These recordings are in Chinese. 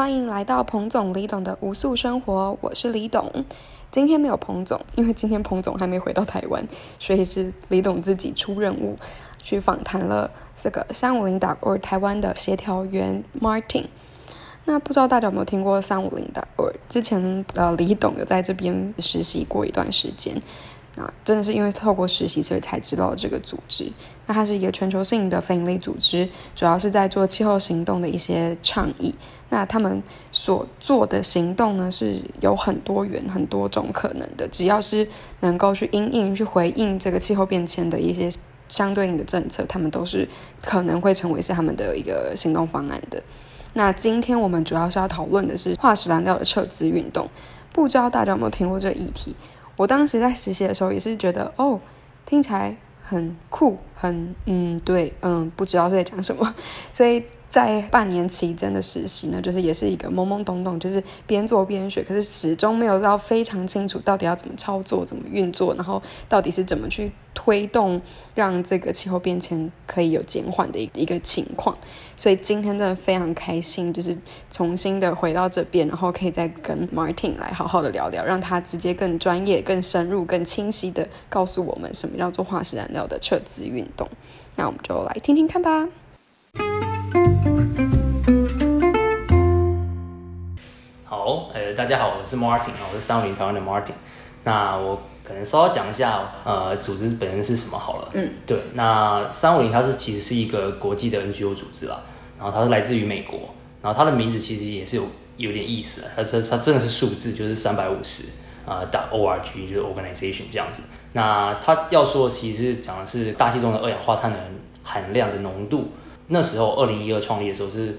欢迎来到彭总李董的无宿生活，我是李董。今天没有彭总，因为今天彭总还没回到台湾，所以是李董自己出任务，去访谈了这个三五零打 or 台湾的协调员 Martin。那不知道大家有没有听过三五零打 or？之前呃李董有在这边实习过一段时间。那真的是因为透过实习，所以才知道这个组织。那它是一个全球性的非营利组织，主要是在做气候行动的一些倡议。那他们所做的行动呢，是有很多元、很多种可能的。只要是能够去应应、去回应这个气候变迁的一些相对应的政策，他们都是可能会成为是他们的一个行动方案的。那今天我们主要是要讨论的是化石燃料的撤资运动。不知道大家有没有听过这个议题？我当时在实习的时候也是觉得，哦，听起来很酷，很嗯，对，嗯，不知道在讲什么，所以。在半年期间的实习呢，就是也是一个懵懵懂懂，就是边做边学，可是始终没有到非常清楚到底要怎么操作、怎么运作，然后到底是怎么去推动，让这个气候变迁可以有减缓的一一个情况。所以今天真的非常开心，就是重新的回到这边，然后可以再跟 Martin 来好好的聊聊，让他直接更专业、更深入、更清晰的告诉我们什么叫做化石燃料的撤资运动。那我们就来听听看吧。好，呃，大家好，我是 Martin 啊，我是三五零台湾的 Martin。那我可能稍微讲一下，呃，组织本身是什么好了。嗯，对，那三五零它是其实是一个国际的 NGO 组织啦，然后它是来自于美国，然后它的名字其实也是有有点意思，它这它真的是数字，就是三百五十啊，打 org 就是 organization 这样子。那它要说其实讲的是大气中的二氧化碳的含量的浓度。那时候二零一二创立的时候是。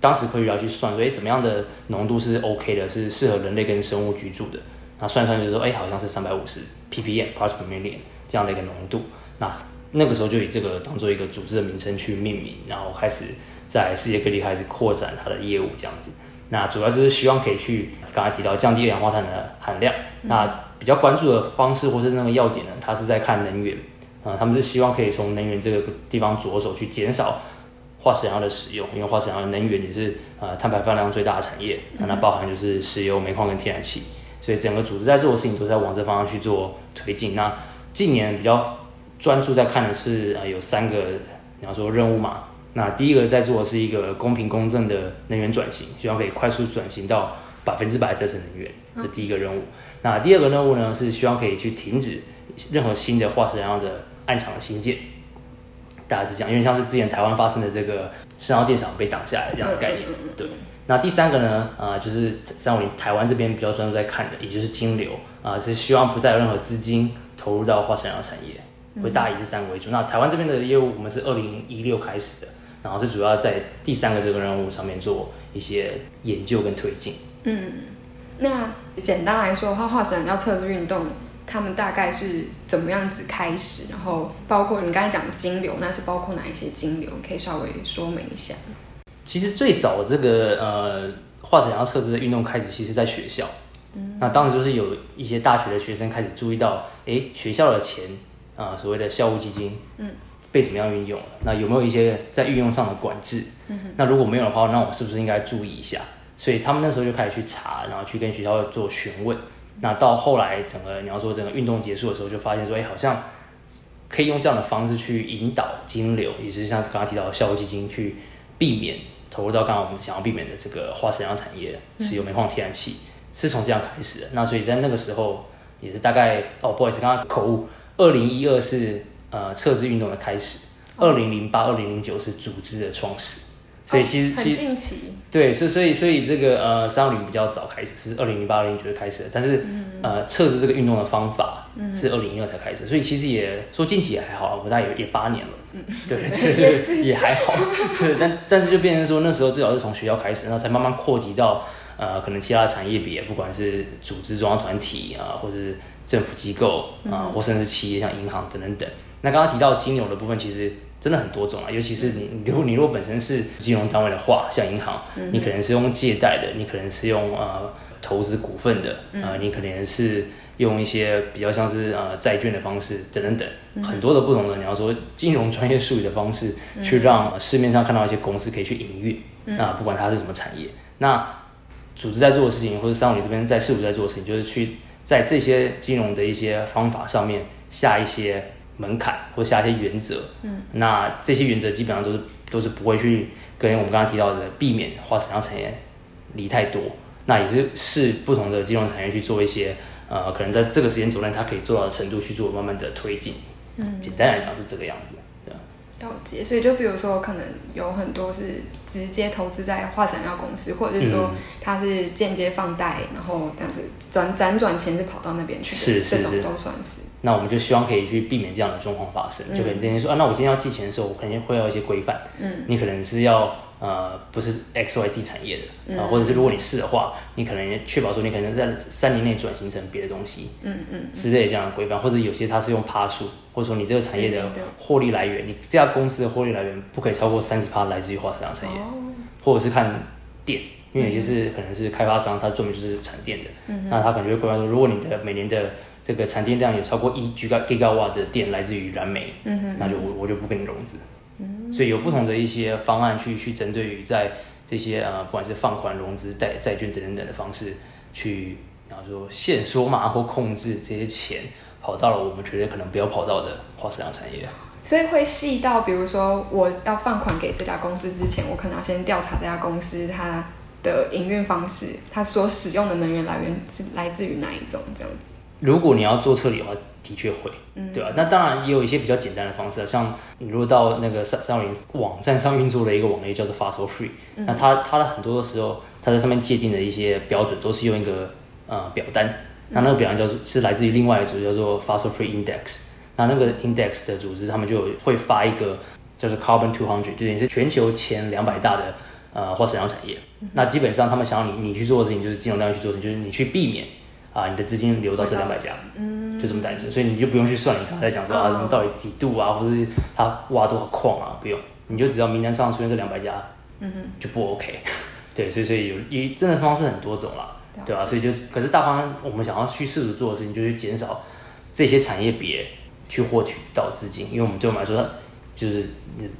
当时科学家去算，说，哎，怎么样的浓度是 OK 的，是适合人类跟生物居住的？那算一算就是说，哎，好像是三百五十 ppm parts per million 这样的一个浓度。那那个时候就以这个当做一个组织的名称去命名，然后开始在世界各地开始扩展它的业务这样子。那主要就是希望可以去刚才提到降低二氧化碳的含量。那比较关注的方式或是那个要点呢，它是在看能源啊，他们是希望可以从能源这个地方着手去减少。化石燃料的使用，因为化石燃料能源也是呃碳排放量最大的产业，那它包含就是石油、煤矿跟天然气，所以整个组织在做的事情都在往这方向去做推进。那近年比较专注在看的是呃有三个你要说任务嘛，那第一个在做的是一个公平公正的能源转型，希望可以快速转型到百分之百再生能源，这第一个任务。那第二个任务呢是希望可以去停止任何新的化石燃料的暗场的新建。大概是这样，因为像是之前台湾发生的这个深澳电厂被挡下来这样的概念。对，那第三个呢，啊，就是三五零台湾这边比较专注在看的，也就是金流啊，是希望不再有任何资金投入到化石燃料产业，会大以这三个为主。那台湾这边的业务，我们是二零一六开始的，然后是主要在第三个这个任务上面做一些研究跟推进。嗯，那简单来说的话，化石燃料测试运动。他们大概是怎么样子开始？然后包括你刚才讲的金流，那是包括哪一些金流？可以稍微说明一下。其实最早这个呃化石燃料测试的运动开始，其实在学校。嗯。那当时就是有一些大学的学生开始注意到，哎，学校的钱啊，所谓的校务基金，嗯，被怎么样运用？那有没有一些在运用上的管制？嗯那如果没有的话，那我是不是应该注意一下？所以他们那时候就开始去查，然后去跟学校做询问。那到后来，整个你要说整个运动结束的时候，就发现说，哎，好像可以用这样的方式去引导金流，也就是像刚刚提到的效益基金，去避免投入到刚刚我们想要避免的这个化石燃料产业，石油、煤矿、天然气，是从这样开始的。那所以在那个时候，也是大概哦，不好意思，刚刚口误，二零一二是呃测试运动的开始，二零零八、二零零九是组织的创始。所以其实其实对，所以所以所以这个呃三六零比较早开始，是二零零八、二零零九开始了，但是呃测试这个运动的方法是二零一二才开始，所以其实也说近期也还好，我们大概也也八年了，对 对对，也还好，对，但但是就变成说那时候至少是从学校开始，然后才慢慢扩及到呃可能其他产业别，不管是组织、中央团体啊，或者是政府机构啊，或甚至企业像银行等等等。那刚刚提到金融的部分，其实。真的很多种啊，尤其是你，如果你如果本身是金融单位的话，像银行，你可能是用借贷的，你可能是用呃投资股份的，呃，你可能是用一些比较像是呃债券的方式等等等，很多的不同的你要说金融专业术语的方式，去让市面上看到一些公司可以去营运，那不管它是什么产业，那组织在做的事情，或者三五零这边在事务在做的事情，就是去在这些金融的一些方法上面下一些门槛，或下一些原则。嗯，那这些原则基本上都是都是不会去跟我们刚刚提到的避免花闪耀产业离太多。那也是试不同的金融产业去做一些呃，可能在这个时间轴内它可以做到的程度去做慢慢的推进。嗯，简单来讲是这个样子。了解，所以就比如说，可能有很多是直接投资在化闪药公司，或者是说他是间接放贷，然后这样子转辗转钱是跑到那边去的，这种都算是。那我们就希望可以去避免这样的状况发生，就可能今天说啊，那我今天要寄钱的时候，我肯定会要一些规范。嗯，你可能是要。呃，不是 X Y Z 产业的啊，或者是如果你是的话，你可能确保说你可能在三年内转型成别的东西，嗯嗯，之类这样的规范，或者有些它是用趴数，或者说你这个产业的获利来源，你这家公司的获利来源不可以超过三十趴来自于化石产业，或者是看电，因为有些是可能是开发商，他专门就是产电的，那他可能就会规范说，如果你的每年的这个产电量有超过一 G 瓦 G 瓦的电来自于燃煤，那就我我就不跟你融资。所以有不同的一些方案去去针对于在这些呃不管是放款、融资、贷债券等等等的方式去，然后说限缩嘛或控制这些钱跑到了我们觉得可能不要跑到的化石量产业。所以会细到，比如说我要放款给这家公司之前，我可能要先调查这家公司它的营运方式，它所使用的能源来源是来自于哪一种这样子。如果你要做撤离的话。的确会，嗯对吧？那当然也有一些比较简单的方式，像你如果到那个三三六零网站上运作的一个网页叫做 Fossil Free，那它它的很多的时候，它在上面界定的一些标准都是用一个呃表单，那那个表单叫做是来自于另外一组叫做 Fossil Free Index，那那个 Index 的组织他们就会发一个叫做 Carbon Two Hundred，就等于是全球前两百大的呃化石燃料产业，那基本上他们想要你你去做的事情就是金融单位去做的，就是你去避免。啊，你的资金流到这两百家，嗯，就这么单纯，所以你就不用去算你刚才讲说啊，什么到底几度啊，或者是他挖多少矿啊，不用，你就只要名单上出现这两百家，嗯哼，就不 OK，对，所以所以有一真的方式很多种啦，对吧？所以就可是大方我们想要去试图做的事情，就是减少这些产业别去获取到资金，因为我们对我们来说。就是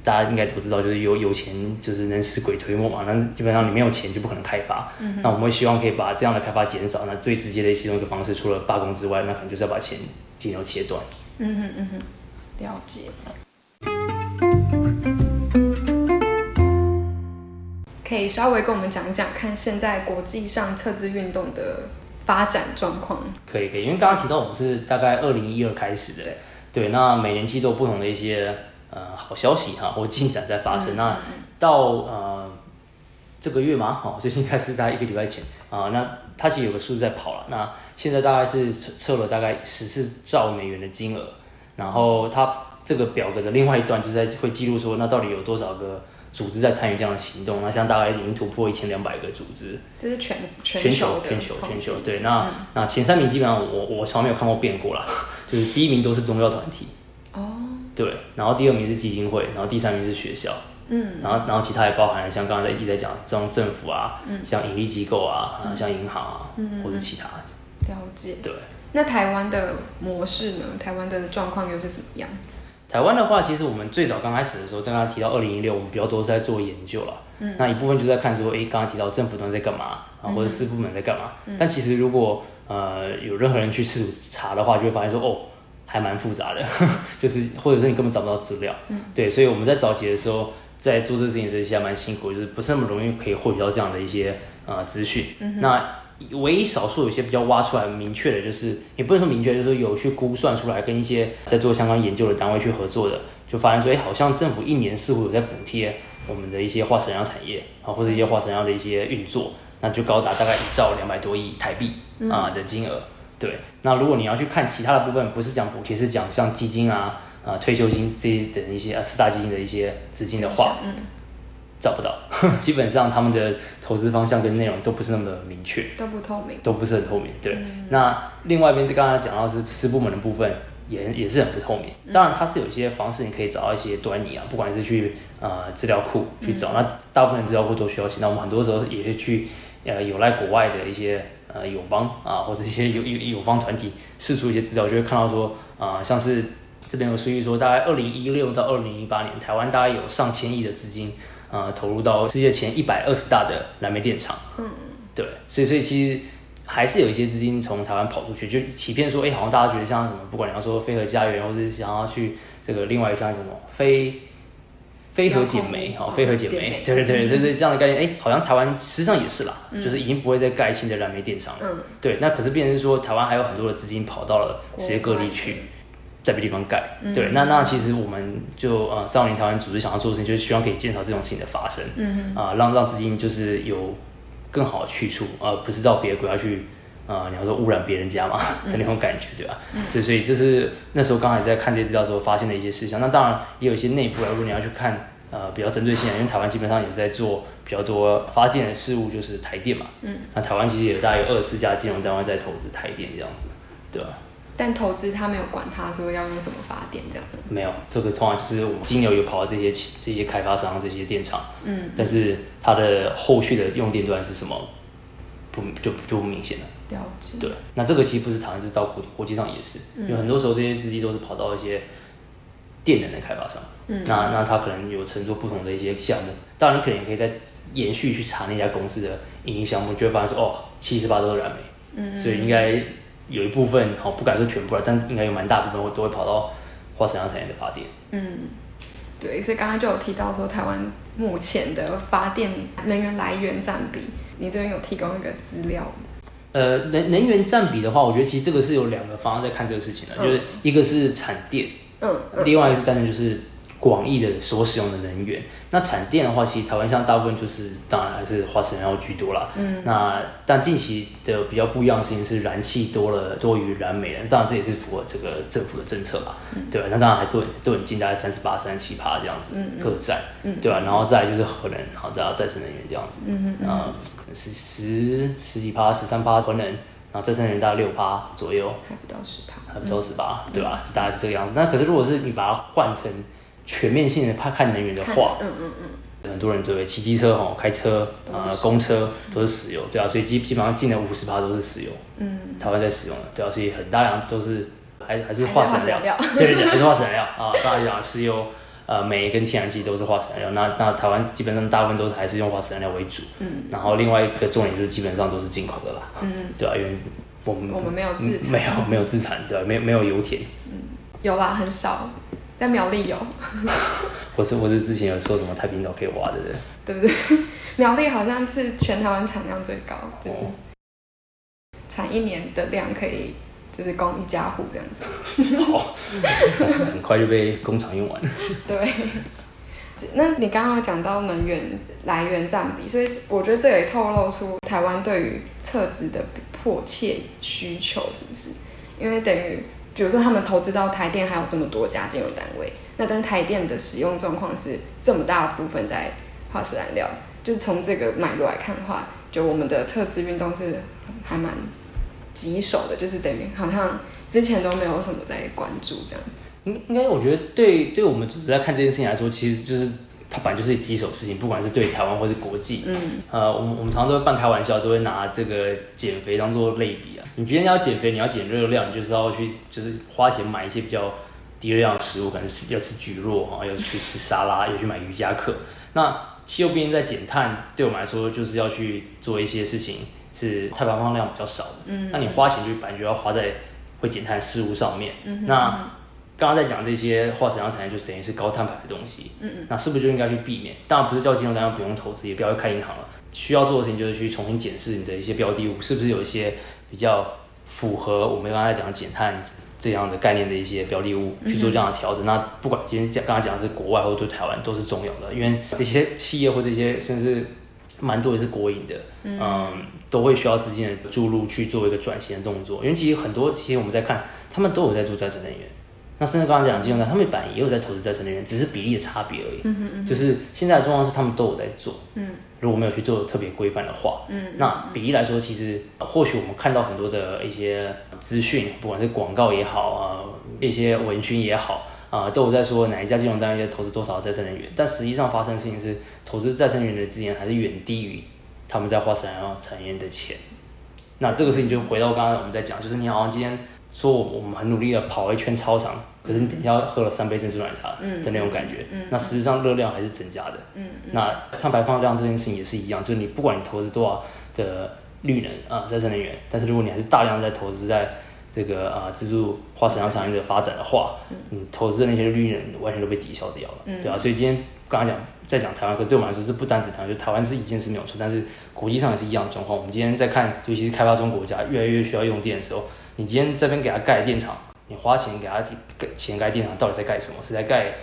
大家应该都知道，就是有有钱就是能使鬼推磨嘛。那基本上你没有钱就不可能开发。那我们会希望可以把这样的开发减少。那最直接的其中一个方式，除了罢工之外，那可能就是要把钱尽量切断。嗯哼嗯哼，了解。可以稍微跟我们讲讲，看现在国际上测资运动的发展状况。可以可以，因为刚刚提到我们是大概二零一二开始的，对，那每年期都有不同的一些。呃，好消息哈，或进展在发生。那到呃这个月嘛，好，最近开始大概一个礼拜前啊，那它其实有个数字在跑了。那现在大概是测测了大概十四兆美元的金额，然后它这个表格的另外一段就在会记录说，那到底有多少个组织在参与这样的行动？那像大概已经突破一千两百个组织。这是全全球全球全球对。那那前三名基本上我我从来没有看过变过啦，就是第一名都是宗教团体。哦。对，然后第二名是基金会，然后第三名是学校，嗯，然后然后其他也包含了像刚才一直在讲这种政府啊，嗯，像盈利机构啊，像银行啊，嗯，或者其他。了解。对。那台湾的模式呢？台湾的状况又是怎么样？台湾的话，其实我们最早刚开始的时候，在刚才提到二零一六，我们比较多是在做研究了，嗯，那一部分就在看说，哎，刚刚提到政府端在干嘛啊，或者四部门在干嘛，但其实如果呃有任何人去试图查的话，就会发现说，哦。还蛮复杂的，就是或者是你根本找不到资料，对，所以我们在早期的时候在做这个事情时其实还蛮辛苦，就是不是那么容易可以获取到这样的一些呃资讯。那唯一少数有些比较挖出来明确的，就是也不能说明确，就是有去估算出来跟一些在做相关研究的单位去合作的，就发现说，哎，好像政府一年似乎有在补贴我们的一些化石燃料产业啊，或者一些化石燃料的一些运作，那就高达大概一兆两百多亿台币啊的金额。对，那如果你要去看其他的部分，不是讲补贴，是讲像基金啊、啊退休金这些等一些呃四大基金的一些资金的话，嗯，找不到，基本上他们的投资方向跟内容都不是那么的明确，都不透明，都不是很透明。对，那另外一边刚才讲到是私部门的部分，也也是很不透明。当然，它是有一些方式你可以找到一些端倪啊，不管是去呃资料库去找，那大部分资料库都需要钱，那我们很多时候也是去呃有赖国外的一些。呃，友邦啊，或者一些友友友方团体释出一些资料，就会看到说，啊，像是这边有数据说，大概二零一六到二零一八年，台湾大概有上千亿的资金呃投入到世界前一百二十大的燃煤电厂。嗯，对，所以所以其实还是有一些资金从台湾跑出去，就欺骗说，哎，好像大家觉得像什么，不管你要说飞核家园，或者是想要去这个另外像什么飞。非核减煤，好，非核减煤，对对对，所以这样的概念，哎，好像台湾实际上也是啦，就是已经不会再盖新的燃煤电厂了。嗯，对，那可是变成是说，台湾还有很多的资金跑到了世界各地去，在别地方盖。对，那那其实我们就呃，少年台湾组织想要做的事情，就是希望可以减少这种事情的发生。嗯啊，让让资金就是有更好的去处，而不是到别的国家去。啊，你要说污染别人家嘛，的 那种感觉，对吧？所以，所以这是那时候刚才在看这些资料时候发现的一些事项。那当然也有一些内部，如果你要去看，呃，比较针对性的，因为台湾基本上也在做比较多发电的事物，就是台电嘛。嗯。那台湾其实也大概有二十四家金融单位在投资台电这样子，对吧？但投资他没有管他说要用什么发电这样。没有，这个通常就是我们金牛有跑到这些这些开发商这些电厂。嗯。但是它的后续的用电端是什么，不就就不明显了。对，那这个其实不是台湾，是到国国际上也是，因为很多时候这些资金都是跑到一些电能的开发商，嗯，那那他可能有承做不同的一些项目，当然你可能也可以再延续去查那家公司的营运项目，就会发现说哦，七十八都是燃煤，嗯，所以应该有一部分，好不敢说全部了，但应该有蛮大部分会都会跑到化石能产业的发电，嗯，对，所以刚刚就有提到说台湾目前的发电能源来源占比，你这边有提供一个资料。呃，能能源占比的话，我觉得其实这个是有两个方向在看这个事情的，就是一个是产电，嗯，另外一个是单纯就是。广义的所使用的能源，那产电的话，其实台湾像大部分就是当然还是化石燃料居多啦。嗯，那但近期的比较不一样的事情是燃气多了多于燃煤了，当然这也是符合这个政府的政策吧。嗯，对吧？那当然还都都很近，大概三十八、三十七趴这样子各占，嗯，对吧？然后再就是核能，然后再再生能源这样子，嗯嗯，啊，可能是十十几趴、十三趴核能，然后再生能源大概六趴左右，还不到十趴，还不到十八，对吧？大概是这个样子。那可是如果是你把它换成全面性的怕看能源的话，嗯嗯嗯，很多人对骑机车哈、开车啊、公车都是石油，对啊，所以基基本上进了五十趴都是石油，嗯，台湾在使用的，对啊，所以很大量都是还还是化石燃料，对对对，还是化石燃料。啊，大家讲石油、呃煤跟天然气都是化石燃料，那那台湾基本上大部分都是还是用化石燃料为主，嗯，然后另外一个重点就是基本上都是进口的啦，嗯，对啊，因为我们我们没有自没有没有自产，对，没没有油田，嗯，有啦，很少。在苗栗有，我是我是之前有说什么太平岛可以挖的人，对不对？苗栗好像是全台湾产量最高，就是产一年的量可以就是供一家户这样子。好，很快就被工厂用完了。对，那你刚刚讲到能源来源占比，所以我觉得这也透露出台湾对于厕纸的迫切需求，是不是？因为等于。比如说，他们投资到台电还有这么多家金融单位，那但是台电的使用状况是这么大部分在化石燃料，就是从这个脉络来看的话，就我们的撤资运动是还蛮棘手的，就是等于好像之前都没有什么在关注这样子。应应该，我觉得对对我们组织在看这件事情来说，其实就是。它本来就是棘手事情，不管是对台湾或是国际。嗯。呃，我们我们常常都会半开玩笑，都会拿这个减肥当做类比啊。你今天要减肥，你要减热量，你就是要去就是花钱买一些比较低热量的食物，可能是要吃菊肉哈，要去吃沙拉，要去买瑜伽课。那气候变迁在减碳，对我们来说就是要去做一些事情，是碳排放量比较少的。嗯。那你花钱就本来就要花在会减碳事物上面。嗯。那。刚刚在讲这些化石燃料产业，就是等于是高碳排的东西。嗯嗯。那是不是就应该去避免？当然不是叫金融单位不用投资，也不要去开银行了。需要做的事情就是去重新检视你的一些标的物，是不是有一些比较符合我们刚才讲减碳这样的概念的一些标的物去做这样的调整。那不管今天讲刚才讲的是国外或者对台湾都是重要的，因为这些企业或这些甚至蛮多也是国营的，嗯，都会需要资金的注入去做一个转型的动作。因为其实很多其实我们在看，他们都有在做再生能源。那甚至刚刚讲金融他们本来也有在投资再生能源，只是比例的差别而已。嗯嗯就是现在的状况是他们都有在做。嗯。如果没有去做特别规范的话，嗯，那比例来说，其实或许我们看到很多的一些资讯，不管是广告也好啊，一些文宣也好啊，都有在说哪一家金融单位在投资多少再生能源。但实际上发生的事情是，投资再生能源的资源还是远低于他们在花石燃料产业的钱。那这个事情就回到刚刚我们在讲，就是你好像今天。说我们很努力的跑一圈操场，可是你等一下喝了三杯珍珠奶茶的那种感觉，那实际上热量还是增加的。那碳排放量这件事情也是一样，就是你不管你投资多少的绿能啊再生能源，但是如果你还是大量在投资在这个啊自助化石能产业的发展的话，你投资的那些绿能完全都被抵消掉了，对吧？所以今天刚刚讲在讲台湾，可对我们来说是不单指台湾，就台湾是一件事没有错，但是国际上也是一样的状况。我们今天在看，尤其是开发中国家越来越需要用电的时候，你今天这边给他盖电厂，你花钱给他盖钱盖电厂，到底在盖什么？是在盖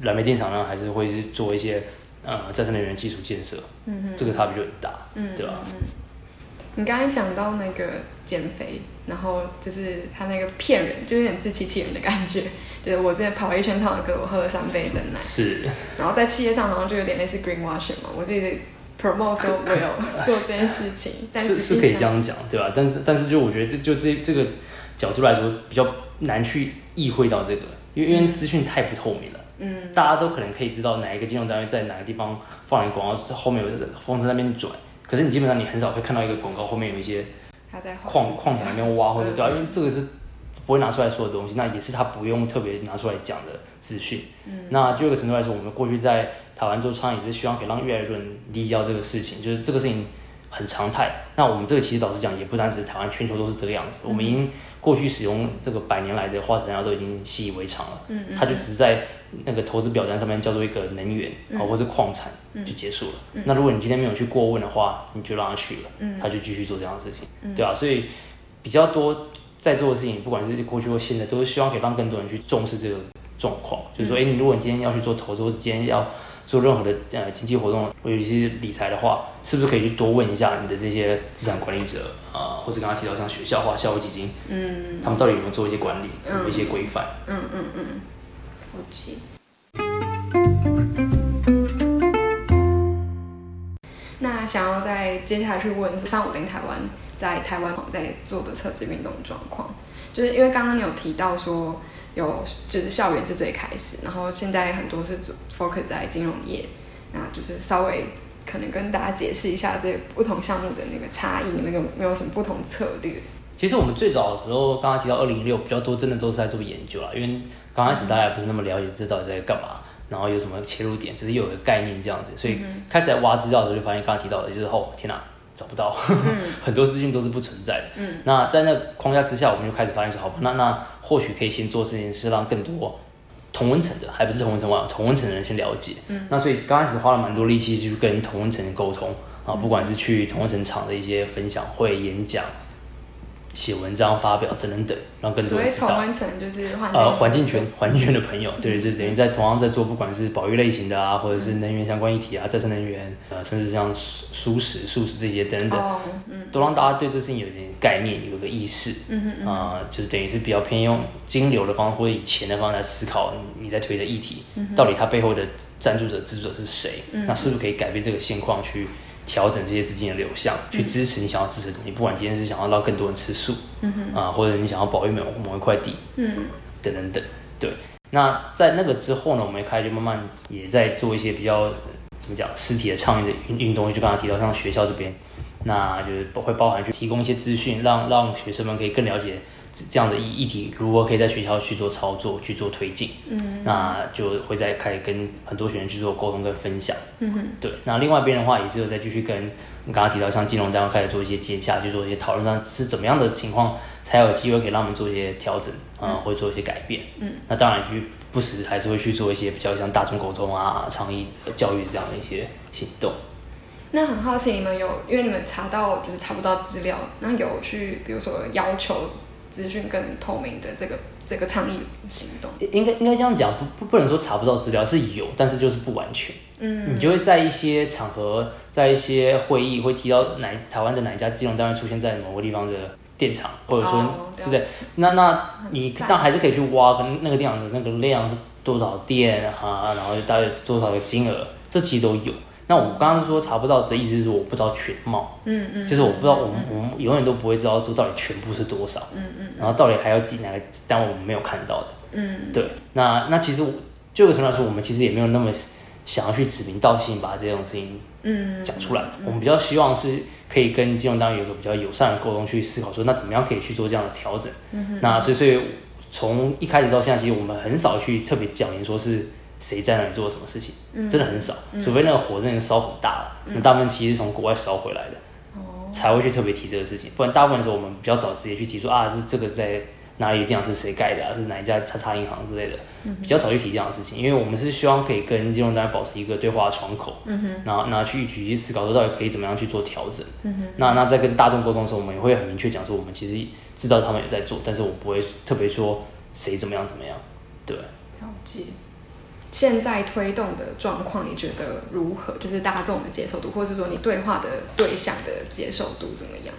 燃煤电厂呢，还是会是做一些呃再生能源基础建设？嗯哼，这个差别就很大，嗯，对吧？你刚才讲到那个减肥，然后就是他那个骗人，就有点自欺欺人的感觉。就是我之前跑了一圈套的歌，我喝了三杯的奶。是。然后在企业上好像就有点类似 greenwashing 嘛，我自己 promote 说我有做这件事情。但是是可以这样讲，对吧？但是但是就我觉得这就这这个角度来说比较难去意会到这个，因为因为资讯太不透明了。嗯。大家都可能可以知道哪一个金融单位在哪个地方放一个广告，后面有风车那边转。可是你基本上你很少会看到一个广告后面有一些矿矿场那边挖或者对啊，因为这个是不会拿出来说的东西，那也是他不用特别拿出来讲的资讯。嗯，那就一个程度来说，我们过去在台湾做倡议是希望可以让越来越多人理解到这个事情，就是这个事情很常态。那我们这个其实老实讲，也不单是台湾，全球都是这个样子。我们已经过去使用这个百年来的化石燃料都已经习以为常了。嗯嗯，它就只是在。那个投资表单上面叫做一个能源啊，或是矿产就结束了。那如果你今天没有去过问的话，你就让他去了，他就继续做这样的事情，对吧？所以比较多在做的事情，不管是过去或现在，都是希望可以让更多人去重视这个状况。就是说，哎，你如果你今天要去做投资，或今天要做任何的呃经济活动，尤其是理财的话，是不是可以去多问一下你的这些资产管理者啊，或者刚刚提到像学校化校务基金，嗯，他们到底有没有做一些管理，有一些规范？嗯嗯嗯。那想要再接下来去问三五零台湾在台湾在做的测试运动状况，就是因为刚刚你有提到说有就是校园是最开始，然后现在很多是 focus 在金融业，那就是稍微可能跟大家解释一下这不同项目的那个差异，你们有没有什么不同策略？其实我们最早的时候，刚刚提到二零一六比较多，真的都是在做研究啦。因为刚开始大家也不是那么了解这到底在干嘛，然后有什么切入点，只是有个概念这样子，所以开始在挖资料的时候，就发现刚刚提到的就是哦，天哪，找不到，很多资讯都是不存在的。嗯，那在那框架之下，我们就开始发现说，好吧，那那或许可以先做这件事，让更多同温层的，还不是同温层网，同温层的人先了解。嗯，那所以刚开始花了蛮多力气去跟同温层沟通啊，不管是去同温层场的一些分享会、演讲。写文章发表等等等，让更多人知道。就是呃环境圈环境圈的朋友，对，就等于在同样在做，不管是保育类型的啊，或者是能源相关议题啊，再生能源，呃，甚至像素食、素食这些等等，都让大家对这事情有点概念，有个意识。嗯嗯啊，就是等于是比较偏用金流的方式或者以钱的方式来思考你在推的议题，到底它背后的赞助者、资助者是谁？那是不是可以改变这个现况去？调整这些资金的流向，去支持你想要支持的东西。不管今天是想要让更多人吃素，嗯哼啊，或者你想要保育某某一块地，嗯，等等等。对，那在那个之后呢，我们开始就慢慢也在做一些比较怎么讲实体的倡议的运运动。就刚才提到像学校这边，那就是会包含去提供一些资讯，让让学生们可以更了解。这样的议议题如何可以在学校去做操作、去做推进，嗯，那就会再开始跟很多学生去做沟通跟分享，嗯哼，对。那另外一边的话，也是有在继续跟你刚刚提到像金融单位开始做一些接洽，去做一些讨论，上是怎么样的情况才有机会可以让我们做一些调整啊，或者做一些改变，嗯。那当然就不时还是会去做一些比较像大众沟通啊、倡议、教育这样的一些行动。那很好奇，你们有因为你们查到就是查不到资料，那有去比如说要求。资讯更透明的这个这个倡议行动，应该应该这样讲，不不不能说查不到资料是有，但是就是不完全。嗯，你就会在一些场合，在一些会议会提到哪台湾的哪一家金融单位出现在某个地方的电厂，或者说之类。那那你但还是可以去挖，可能那个电厂的那个量是多少电啊，然后大概多少个金额，这其实都有。那我刚刚说查不到的意思是说我不知道全貌，嗯嗯，就是我不知道我们我们永远都不会知道说到底全部是多少，嗯嗯，然后到底还要几哪个单位我们没有看到的，嗯，对，那那其实就个程度来说，我们其实也没有那么想要去指名道姓把这种事情嗯讲出来。我们比较希望是可以跟金融单位有个比较友善的沟通，去思考说那怎么样可以去做这样的调整。那所以所以从一开始到现在，其实我们很少去特别讲明说是谁在那里做了什么事情，真的很少。除非那个火真的烧很大了，那大部分其实是从国外烧回来的，才会去特别提这个事情。不然大部分的时候我们比较少直接去提说啊是这个在。哪里电脑是谁盖的啊？是哪一家叉叉银行之类的？比较少去提这样的事情，因为我们是希望可以跟金融单位保持一个对话的窗口，然后拿去去思考说到底可以怎么样去做调整。那那在跟大众沟通的时候，我们也会很明确讲说，我们其实知道他们也在做，但是我不会特别说谁怎么样怎么样。对，了解。现在推动的状况，你觉得如何？就是大众的接受度，或是说你对话的对象的接受度怎么样？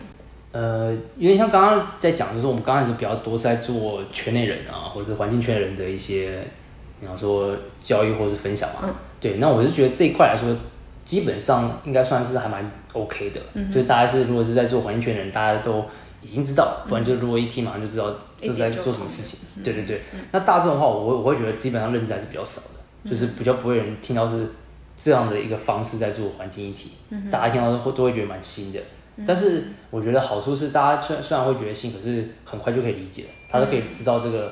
呃，有点像刚刚在讲，就是我们刚开始比较多是在做圈内人啊，或者是环境圈人的一些，比方说教育或是分享嘛。嗯。对，那我是觉得这一块来说，基本上应该算是还蛮 OK 的。嗯。就是大家是如果是在做环境圈人，大家都已经知道，不然就如果一听马上就知道是在做什么事情。对对对。那大众的话，我我会觉得基本上认知还是比较少的，就是比较不会有人听到是这样的一个方式在做环境一体。嗯。大家听到都会都会觉得蛮新的。但是我觉得好处是，大家虽然虽然会觉得新，可是很快就可以理解，他都可以知道这个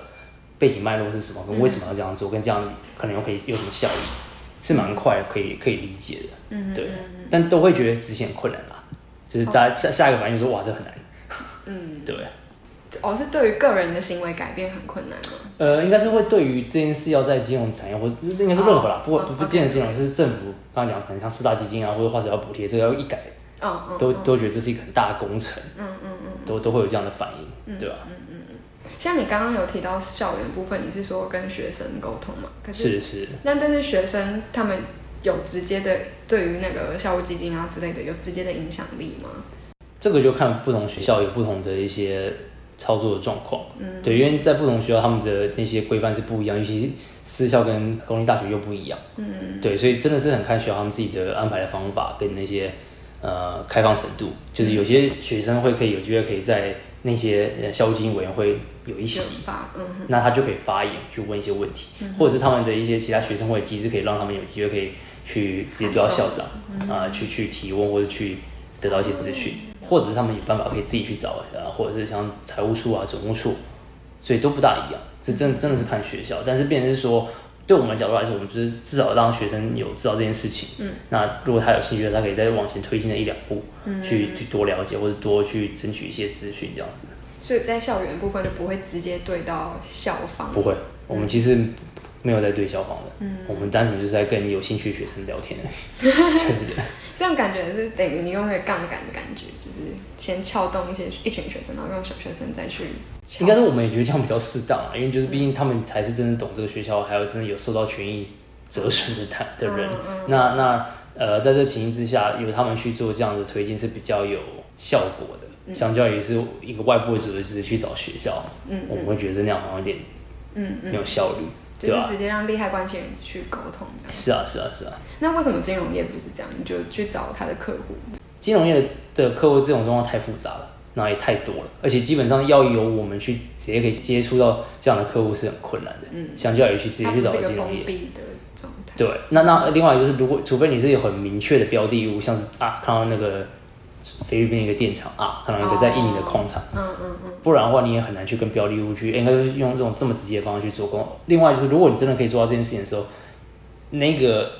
背景脉络是什么，跟为什么要这样做，跟这样可能又可以有什么效益，是蛮快可以可以理解的。嗯，对。但都会觉得执行很困难啦，就是大家下下一个反应说，哇，这很难。嗯，对。哦，是对于个人的行为改变很困难吗？呃，应该是会对于这件事要在金融产业或应该是任何啦，不不不见得金融，是政府刚刚讲可能像四大基金啊，或者或者要补贴，这个要一改。都都觉得这是一个很大的工程，嗯嗯嗯，都都会有这样的反应，对吧？嗯嗯嗯。像你刚刚有提到校园部分，你是说跟学生沟通嘛？是是。那但是学生他们有直接的对于那个校务基金啊之类的有直接的影响力吗？这个就看不同学校有不同的一些操作的状况，嗯，对，因为在不同学校他们的那些规范是不一样，尤其私校跟公立大学又不一样，嗯，对，所以真的是很看学校他们自己的安排的方法跟那些。呃，开放程度。就是有些学生会可以有机会可以在那些校务基金委员会有一席，那他就可以发言去问一些问题，或者是他们的一些其他学生会机制可以让他们有机会可以去直接对到校长啊，去去提问或者去得到一些资讯，或者是他们有办法可以自己去找啊，或者是像财务处啊、总务处，所以都不大一样，这真真的是看学校，但是变成是说。对我们角度来说，我们就是至少让学生有知道这件事情。嗯，那如果他有兴趣，他可以再往前推进的一两步，嗯，去去多了解或者多去争取一些资讯，这样子。所以在校园部分就不会直接对到校方。不会，我们其实没有在对校方的。嗯，我们单纯就是在跟有兴趣的学生聊天。对对对。这样感觉是等于你用那个杠杆的感觉，就是先撬动一些一群学生，然后用小学生再去。应该是我们也觉得这样比较适当啊，因为就是毕竟他们才是真正懂这个学校，还有真的有受到权益折损的他的人。嗯。那那呃，在这情形之下，由他们去做这样的推进是比较有效果的，相较于是一个外部的组织去找学校，嗯，我们会觉得那样好像有点嗯。没有效率，对吧？直接让利害关系人去沟通这样。是啊是啊是啊。那为什么金融业不是这样？你就去找他的客户？金融业的客户这种状况太复杂了。那也太多了，而且基本上要由我们去直接可以接触到这样的客户是很困难的。嗯，相较于去直接去找金融业。对，那那另外就是，如果除非你是有很明确的标的物，像是啊看到那个菲律宾一个电厂啊，可能一个在印尼的矿场，嗯嗯嗯，不然的话你也很难去跟标的物去，应该是用这种这么直接的方式去做工。另外就是，如果你真的可以做到这件事情的时候，那个。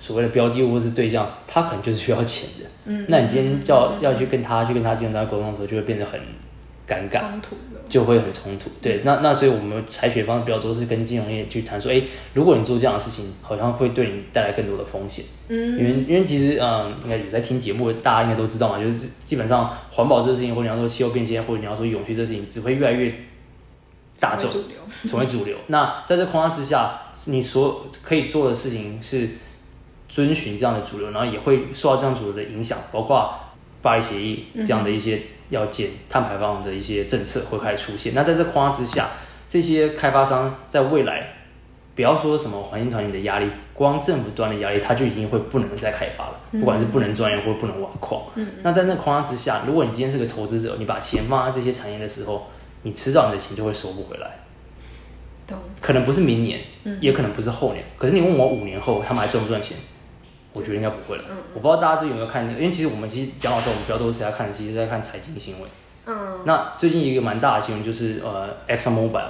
所谓的标的物或是对象，他可能就是需要钱的。嗯，那你今天叫要去跟他去跟他进行单沟通的时候，就会变得很尴尬，就会很冲突。对，那那所以我们采取的方式比较多是跟金融业去谈说，哎，如果你做这样的事情，好像会对你带来更多的风险。嗯，因为因为其实嗯，应该有在听节目，大家应该都知道嘛，就是基本上环保这个事情，或者你要说气候变迁，或者你要说永续这事情，只会越来越大众成为主流。那在这框架之下，你所可以做的事情是。遵循这样的主流，然后也会受到这样主流的影响，包括巴黎协议这样的一些要减碳排放的一些政策会开始出现。那在这框架之下，这些开发商在未来，不要说什么环境团体的压力，光政府端的压力，它就已经会不能再开发了，不管是不能钻研或不能挖矿。那在那框架之下，如果你今天是个投资者，你把钱放在这些产业的时候，你迟早你的钱就会收不回来。可能不是明年，也可能不是后年。可是你问我五年后他们还赚不赚钱？我觉得应该不会了。我不知道大家最近有没有看，因为其实我们其实讲老实话，我们比较多是在看，其实在看财经新闻。嗯。那最近一个蛮大的新闻就是呃，Exxon Mobil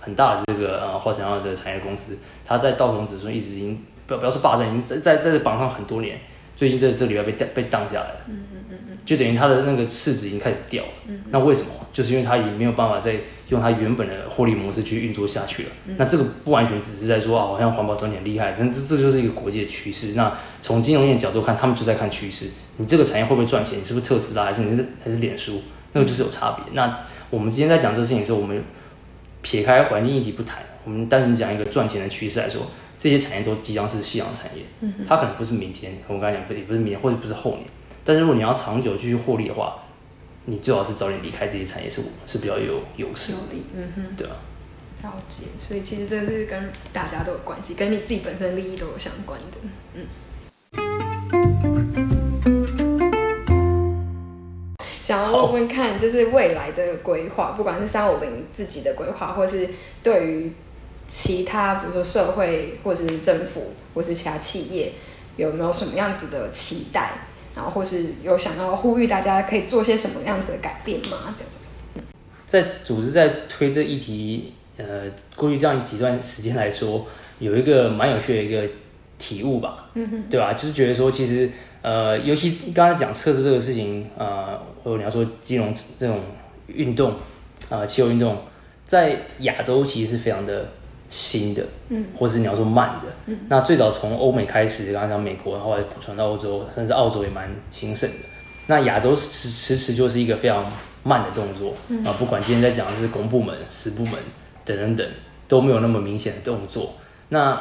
很大的这个呃化石燃料的产业公司，它在道琼指数一直已经不要不要说霸占，已经在在在这榜上很多年。最近这这里要被被荡下来了。嗯嗯嗯嗯。就等于它的那个市值已经开始掉了。嗯。那为什么？就是因为它已经没有办法再用它原本的获利模式去运作下去了。那这个不完全只是在说啊，好像环保团体很厉害，但这这就是一个国际的趋势。那从金融业角度看，他们就在看趋势。你这个产业会不会赚钱？你是不是特斯拉，还是你是还是脸书？那个就是有差别。那我们今天在讲这事情的时候，我们撇开环境议题不谈，我们单纯讲一个赚钱的趋势来说，这些产业都即将是夕阳产业。嗯它可能不是明天，我刚才讲不也不是明天，或者不是后年。但是如果你要长久继续获利的话，你最好是早点离开这些产业，是是比较有优势。嗯哼，对啊。了解，所以其实这是跟大家都有关系，跟你自己本身利益都有相关的。嗯。想要问问看，就是未来的规划，不管是三五零自己的规划，或是对于其他，比如说社会，或者是政府，或是其他企业，有没有什么样子的期待？然后或是有想要呼吁大家可以做些什么样子的改变吗？这样子，在组织在推这议题，呃，过去这样几段时间来说，有一个蛮有趣的一个体悟吧，嗯哼，对吧？就是觉得说，其实，呃，尤其刚才讲测试这个事情，呃，或者你要说金融这种运动，呃，气候运动，在亚洲其实是非常的。新的，嗯，或者是你要说慢的，嗯，那最早从欧美开始，刚刚讲美国，后来普传到欧洲，甚至澳洲也蛮兴盛的。那亚洲迟迟迟就是一个非常慢的动作，啊，不管今天在讲的是公部门、私部门等等等，都没有那么明显的动作。那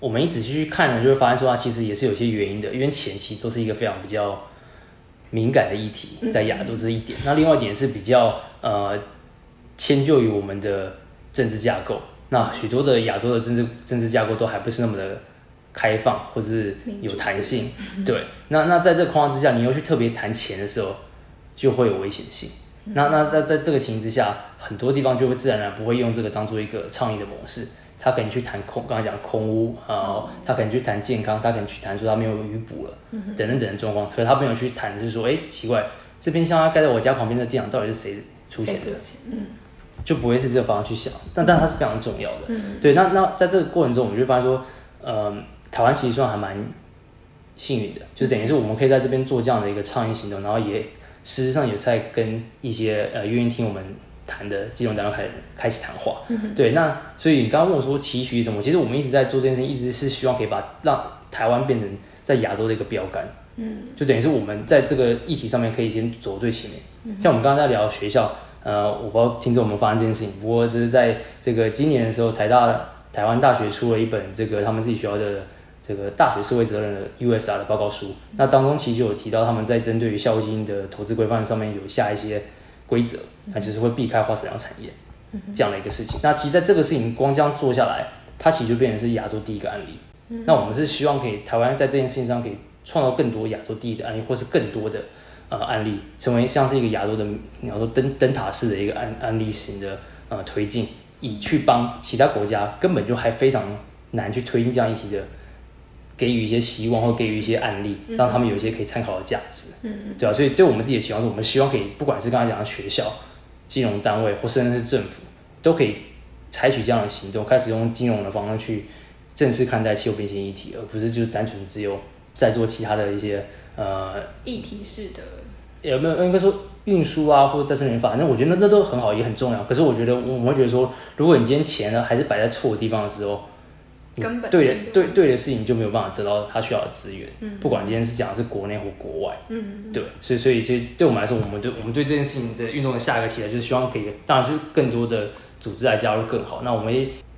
我们一仔细去看呢，就会发现说它其实也是有些原因的，因为前期都是一个非常比较敏感的议题，在亚洲这一点。那另外一点是比较呃迁就于我们的政治架构。那许多的亚洲的政治政治架构都还不是那么的开放，或者是有弹性，对。那那在这个框架之下，你又去特别谈钱的时候，就会有危险性。那那在在这个情形之下，很多地方就会自然而然不会用这个当做一个倡议的模式。他可能去谈空，刚才讲空屋啊，他可能去谈健康，他可能去谈说他没有余补了，等等等的状况。可是他没有去谈是说，哎，奇怪，这边像他盖在我家旁边的电厂到底是谁出钱的？嗯。就不会是这个方向去想，但但它是非常重要的。嗯，对。那那在这个过程中，我们就发现说，呃，台湾其实算还蛮幸运的，就是等于是我们可以在这边做这样的一个倡议行动，然后也事实上也在跟一些呃愿意听我们谈的金融单位开开启谈话。嗯对。那所以你刚刚问我说期许什么？其实我们一直在做这件事情，一直是希望可以把让台湾变成在亚洲的一个标杆。嗯。就等于是我们在这个议题上面可以先走最前面。嗯。像我们刚刚在聊学校。呃，我不知道听众有没有发现这件事情，不过这是在这个今年的时候，台大台湾大学出了一本这个他们自己学校的这个大学社会责任的 USR 的报告书。那当中其实就有提到他们在针对于校金的投资规范上面有下一些规则，那就是会避开化石燃料产业这样的一个事情。那其实在这个事情光这样做下来，它其实就变成是亚洲第一个案例。那我们是希望可以台湾在这件事情上可以创造更多亚洲第一的案例，或是更多的。呃，案例成为像是一个亚洲的，你要说灯灯塔式的一个案案例型的呃推进，以去帮其他国家根本就还非常难去推进这样议题的，给予一些希望或给予一些案例，让他们有一些可以参考的价值。嗯嗯，对啊，所以对我们自己的期望是，我们希望可以，不管是刚才讲的学校、金融单位或甚至是政府，都可以采取这样的行动，开始用金融的方式去正式看待气候变迁议题，而不是就是单纯只有在做其他的一些呃议题式的。有没有应该说运输啊，或者再生能源，反正我觉得那那都很好，也很重要。可是我觉得我我会觉得说，如果你今天钱呢还是摆在错的地方的时候，根本对的对对的事情就没有办法得到他需要的资源。嗯，不管今天是讲的是国内或国外，嗯，对，所以所以就对我们来说，我们对我们对这件事情的运动的下一个期待，就是希望可以，当然是更多的组织来加入更好。那我们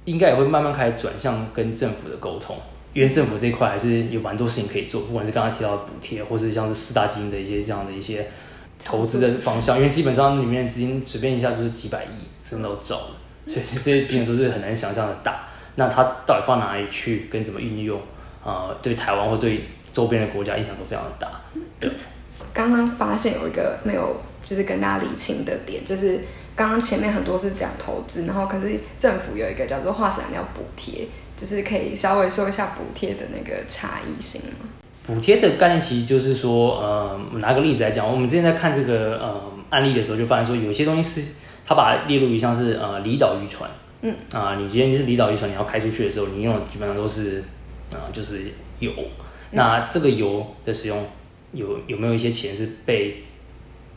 应该也会慢慢开始转向跟政府的沟通，因为政府这一块还是有蛮多事情可以做，不管是刚刚提到的补贴，或是像是四大基金的一些这样的一些。投资的方向，因为基本上里面资金随便一下就是几百亿，什么都走了，所以这些金额都是很难想象的大。那它到底放哪里去，跟怎么运用，啊，对台湾或对周边的国家影响都非常的大。对，刚刚发现有一个没有就是跟大家理清的点，就是刚刚前面很多是讲投资，然后可是政府有一个叫做化石燃料补贴，就是可以稍微说一下补贴的那个差异性吗？补贴的概念其实就是说，呃，拿个例子来讲，我们之前在看这个呃案例的时候，就发现说，有些东西是它把它列入于像是呃离岛渔船，嗯。啊，你今天是离岛渔船，你要开出去的时候，你用的基本上都是啊就是油，那这个油的使用有有没有一些钱是被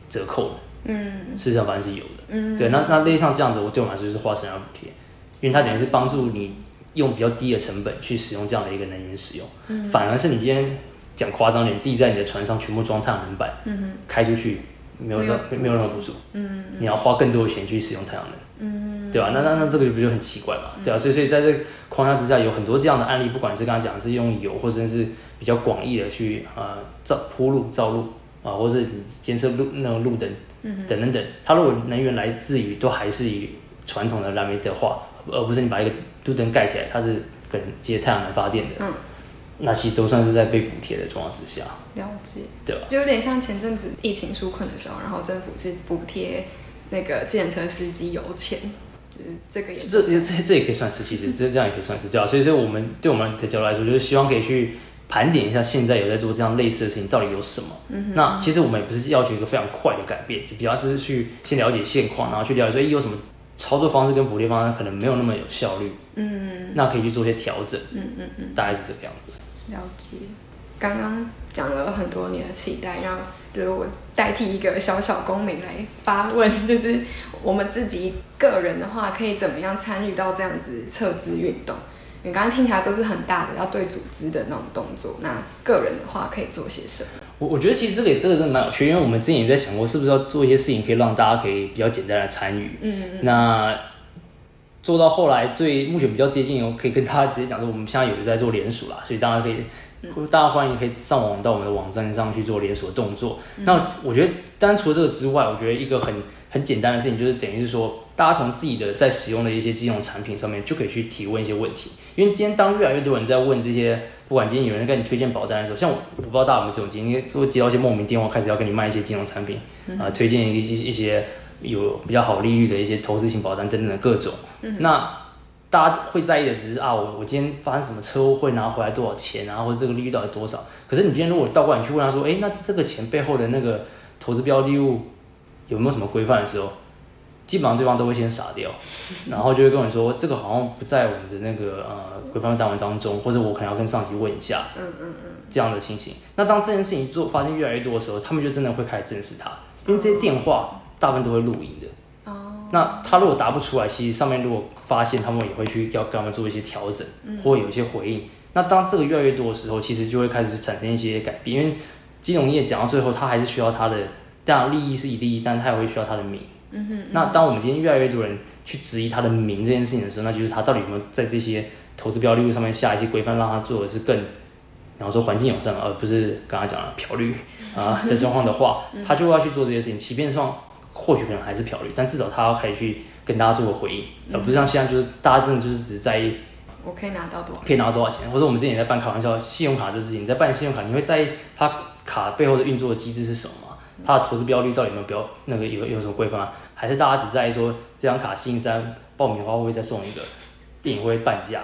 折扣的？嗯，事实上反正是有的，嗯，对，那那类似像这样子，我对我来说就是花生要补贴，因为它等于是帮助你用比较低的成本去使用这样的一个能源使用，嗯，反而是你今天。讲夸张点，自己在你的船上全部装太阳能板，嗯。开出去没有任没有任何补助，嗯你要花更多的钱去使用太阳能，嗯。对吧？那那那这个不就很奇怪嘛？对啊，所以所以在这个框架之下，有很多这样的案例，不管是刚刚讲是用油，或者是比较广义的去呃造铺路造路啊，或者监测路那个路灯等等等，它如果能源来自于都还是以传统的燃煤的话，而不是你把一个路灯盖起来，它是可能接太阳能发电的。嗯那其实都算是在被补贴的状况之下，了解，对吧就有点像前阵子疫情纾困的时候，然后政府是补贴那个计程车司机油钱，就是这个也这这这也可以算是，其实这这样也可以算是，对啊。所以所以我们对我们的角度来说，就是希望可以去盘点一下现在有在做这样类似的事情到底有什么。嗯那其实我们也不是要求一个非常快的改变，比较是去先了解现况，然后去了解说，哎，有什么操作方式跟补贴方式可能没有那么有效率。嗯。那可以去做一些调整。嗯嗯嗯。大概是这个样子。了解，刚刚讲了很多你的期待，让就是我代替一个小小公民来发问，就是我们自己个人的话，可以怎么样参与到这样子测资运动？你刚刚听起来都是很大的要对组织的那种动作，那个人的话可以做些什么？我我觉得其实这个这个真的蛮有趣，因为我们之前也在想过，是不是要做一些事情，可以让大家可以比较简单的参与。嗯嗯。那做到后来最目前比较接近，我可以跟大家直接讲说，我们现在有在做联署啦，所以大家可以，大家欢迎可以上网到我们的网站上去做联署的动作。那我觉得，当然除了这个之外，我觉得一个很很简单的事情，就是等于是说，大家从自己的在使用的一些金融产品上面，就可以去提问一些问题。因为今天当越来越多人在问这些，不管今天有人跟你推荐保单的时候，像我不知道大家有没有这种经历，会接到一些莫名电话，开始要跟你卖一些金融产品，啊，推荐一些一些。有比较好利率的一些投资型保单等等的各种，那大家会在意的只是啊，我我今天发生什么车祸会拿回来多少钱啊，或者这个利率到底多少？可是你今天如果倒过来去问他说，哎，那这个钱背后的那个投资标的物有没有什么规范的时候，基本上对方都会先傻掉，然后就会跟我说，这个好像不在我们的那个呃规范单文当中，或者我可能要跟上级问一下，嗯嗯嗯，这样的情形。那当这件事情做发生越来越多的时候，他们就真的会开始正视它，因为这些电话。大部分都会录影的，哦，那他如果答不出来，其实上面如果发现，他们也会去要跟他们做一些调整，或有一些回应。那当这个越来越多的时候，其实就会开始产生一些改变，因为金融业讲到最后，它还是需要它的，当然利益是以利益，但是它也会需要它的名。嗯哼。那当我们今天越来越多人去质疑它的名这件事情的时候，那就是它到底有没有在这些投资标的物上面下一些规范，让它做的是更，然后说环境友善，而不是刚刚讲的漂绿啊的状况的话，他就要去做这些事情，即便说。或许可能还是漂绿，但至少他要可以去跟大家做个回应，而不是像现在就是大家真的就是只在意我可以拿到多少，可以拿到多少钱，或者我们之前也在办开玩笑，信用卡这事情，你在办信用卡，你会在意它卡背后的运作的机制是什么吗？它的投资标率到底有没有标那个有有什么规范啊？还是大家只在意说这张卡星期三爆米花会不会再送一个电影会半价？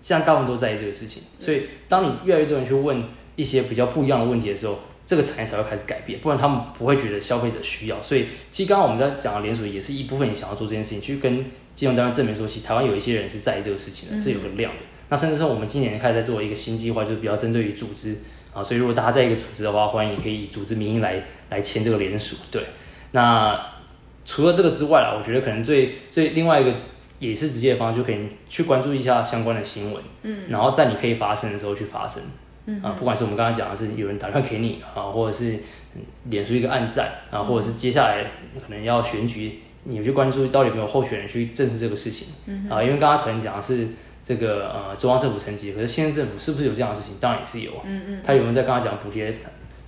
现在大部分都在意这个事情，所以当你越来越多人去问一些比较不一样的问题的时候。这个产业才会开始改变，不然他们不会觉得消费者需要。所以，其实刚刚我们在讲的联署，也是一部分你想要做这件事情，去跟金融单位证明说，其实台湾有一些人是在意这个事情的，是有个量的。那甚至说，我们今年开始在做一个新计划，就是比较针对于组织啊。所以，如果大家在一个组织的话，欢迎可以以组织名义来来签这个联署。对，那除了这个之外啊，我觉得可能最最另外一个也是直接的方式，就可以去关注一下相关的新闻，嗯，然后在你可以发声的时候去发声。啊，不管是我们刚刚讲的是有人打电话给你啊，或者是脸出一个暗赞啊，或者是接下来可能要选举，你去关注到底有没有候选人去证实这个事情嗯啊？因为刚刚可能讲的是这个呃中央政府层级，可是现在政府是不是有这样的事情？当然也是有啊。嗯嗯。他有没有在刚刚讲补贴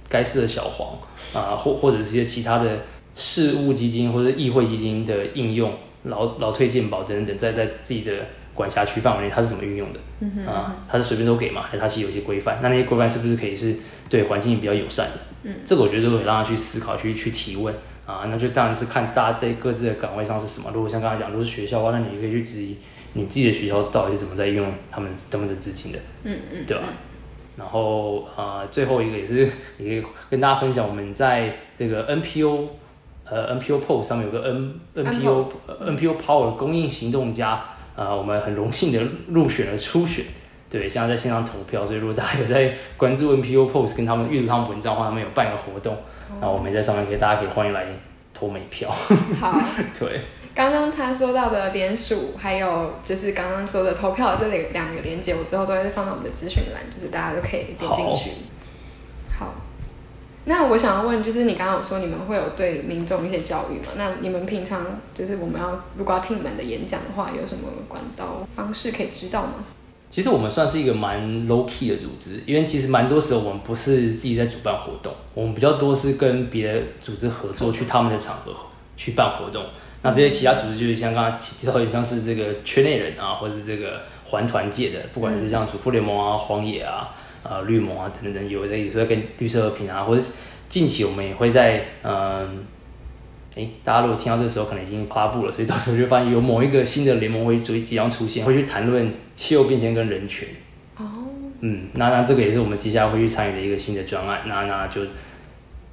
该市的小黄啊，或或者是一些其他的事务基金或者议会基金的应用，劳劳退健保等等，在在自己的。管辖区范围内，它是怎么运用的？嗯啊，它是随便都给嘛？还是它其实有些规范？那那些规范是不是可以是对环境比较友善的？嗯，这个我觉得都可以让他去思考、去去提问，啊，那就当然是看大家在各自的岗位上是什么。如果像刚才讲，如果是学校的话，那你也可以去质疑你自己的学校到底是怎么在用他们他们的资金的，嗯嗯，对吧？然后呃，最后一个也是也跟大家分享，我们在这个 NPO 呃 NPO Post 上面有个 N NPO NPO Power 供应行动家，呃，我们很荣幸的入选了初选，对，现在在线上投票，所以如果大家有在关注 NPO Post 跟他们阅读他们文章的话，他们有办一个活动，然后我们在上面可以大家可以欢迎来投美票。好，对。刚刚他说到的联署，还有就是刚刚说的投票这里两个连接，我之后都会放到我们的资讯栏，就是大家都可以点进去。那我想要问，就是你刚刚有说你们会有对民众一些教育嘛？那你们平常就是我们要如果要听你们的演讲的话，有什么管道方式可以知道吗？其实我们算是一个蛮 low key 的组织，因为其实蛮多时候我们不是自己在主办活动，我们比较多是跟别的组织合作，去他们的场合去办活动。那这些其他组织就是像刚刚提到，像是这个圈内人啊，或者是这个环团界的，不管是像主妇联盟啊、荒野啊、呃绿盟啊等等，有的有时候跟绿色和平啊，或者近期我们也会在嗯，哎，大家如果听到这时候可能已经发布了，所以到时候就发现有某一个新的联盟会即即将出现，会去谈论气候变迁跟人权。哦，嗯，那那这个也是我们接下来会去参与的一个新的专案，那那就。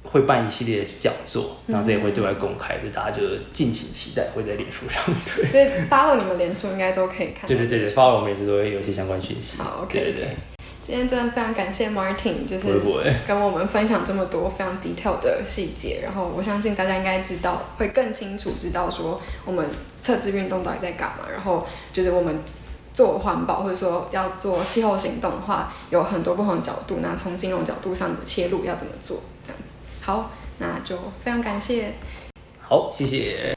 会办一系列的讲座，那这也会对外公开，所以大家就敬请期待，会在脸书上。对，所以发了你们脸书应该都可以看。对对对对，发了我们也是都会有一些相关讯息。好，OK。对对对。今天真的非常感谢 Martin，就是跟我们分享这么多非常 detail 的细节，然后我相信大家应该知道，会更清楚知道说我们测字运动到底在干嘛，然后就是我们做环保或者说要做气候行动的话，有很多不同的角度，那从金融角度上的切入要怎么做，这样子。好，那就非常感谢。好，谢谢。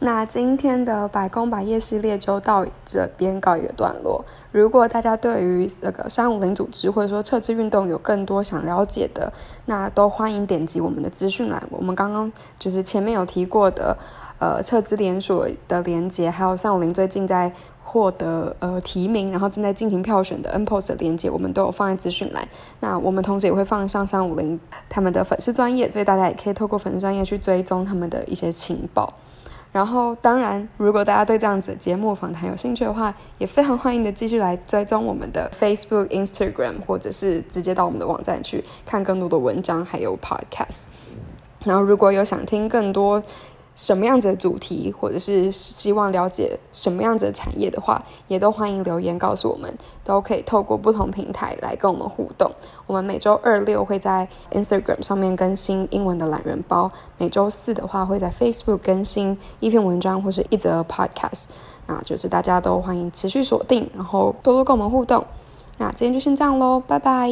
那今天的百工百业系列就到这边告一个段落。如果大家对于这个三五零组织或者说撤资运动有更多想了解的，那都欢迎点击我们的资讯栏。我们刚刚就是前面有提过的，呃，撤资连锁的连接，还有三五零最近在。获得呃提名，然后正在进行票选的 N Post 的链接，我们都有放在资讯栏。那我们同时也会放上三五零他们的粉丝专业，所以大家也可以透过粉丝专业去追踪他们的一些情报。然后，当然，如果大家对这样子的节目访谈有兴趣的话，也非常欢迎的继续来追踪我们的 Facebook、Instagram，或者是直接到我们的网站去看更多的文章，还有 Podcast。然后，如果有想听更多。什么样子的主题，或者是希望了解什么样子的产业的话，也都欢迎留言告诉我们，都可以透过不同平台来跟我们互动。我们每周二六会在 Instagram 上面更新英文的懒人包，每周四的话会在 Facebook 更新一篇文章或是一则 Podcast。那就是大家都欢迎持续锁定，然后多多跟我们互动。那今天就先这样喽，拜拜。